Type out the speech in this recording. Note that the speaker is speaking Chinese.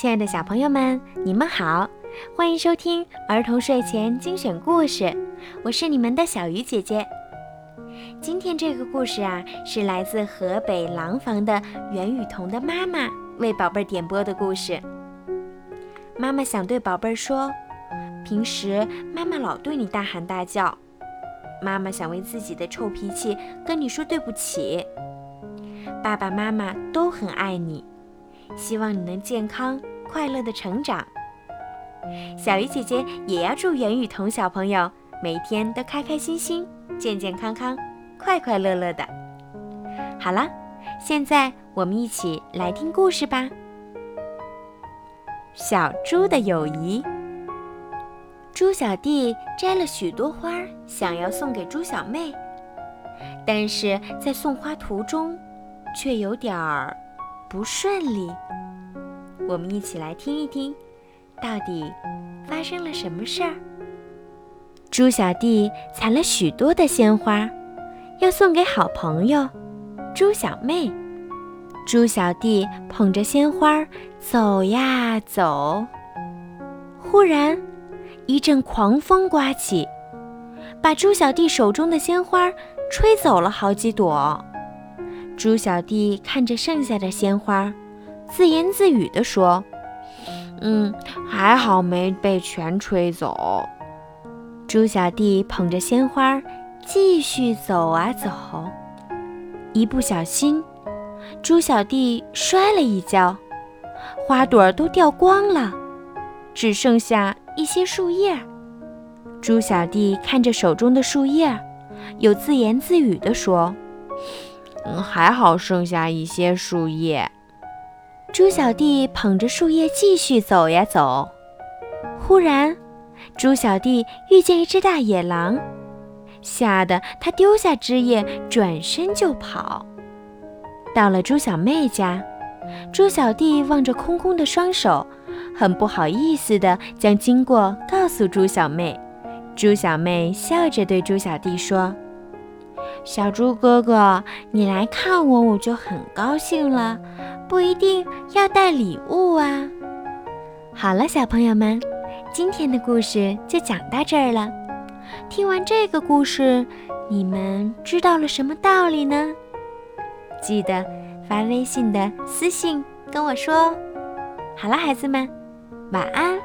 亲爱的小朋友们，你们好，欢迎收听儿童睡前精选故事，我是你们的小鱼姐姐。今天这个故事啊，是来自河北廊坊的袁雨桐的妈妈为宝贝儿点播的故事。妈妈想对宝贝儿说，平时妈妈老对你大喊大叫，妈妈想为自己的臭脾气跟你说对不起。爸爸妈妈都很爱你。希望你能健康快乐的成长。小鱼姐姐也要祝袁雨桐小朋友每天都开开心心、健健康康、快快乐乐的。好了，现在我们一起来听故事吧。小猪的友谊。猪小弟摘了许多花，想要送给猪小妹，但是在送花途中，却有点儿。不顺利，我们一起来听一听，到底发生了什么事儿。猪小弟采了许多的鲜花，要送给好朋友猪小妹。猪小弟捧着鲜花走呀走，忽然一阵狂风刮起，把猪小弟手中的鲜花吹走了好几朵。猪小弟看着剩下的鲜花，自言自语地说：“嗯，还好没被全吹走。”猪小弟捧着鲜花继续走啊走，一不小心，猪小弟摔了一跤，花朵都掉光了，只剩下一些树叶。猪小弟看着手中的树叶，又自言自语地说。还好剩下一些树叶。猪小弟捧着树叶继续走呀走，忽然，猪小弟遇见一只大野狼，吓得他丢下枝叶，转身就跑。到了猪小妹家，猪小弟望着空空的双手，很不好意思地将经过告诉猪小妹。猪小妹笑着对猪小弟说。小猪哥哥，你来看我，我就很高兴了，不一定要带礼物啊。好了，小朋友们，今天的故事就讲到这儿了。听完这个故事，你们知道了什么道理呢？记得发微信的私信跟我说。好了，孩子们，晚安。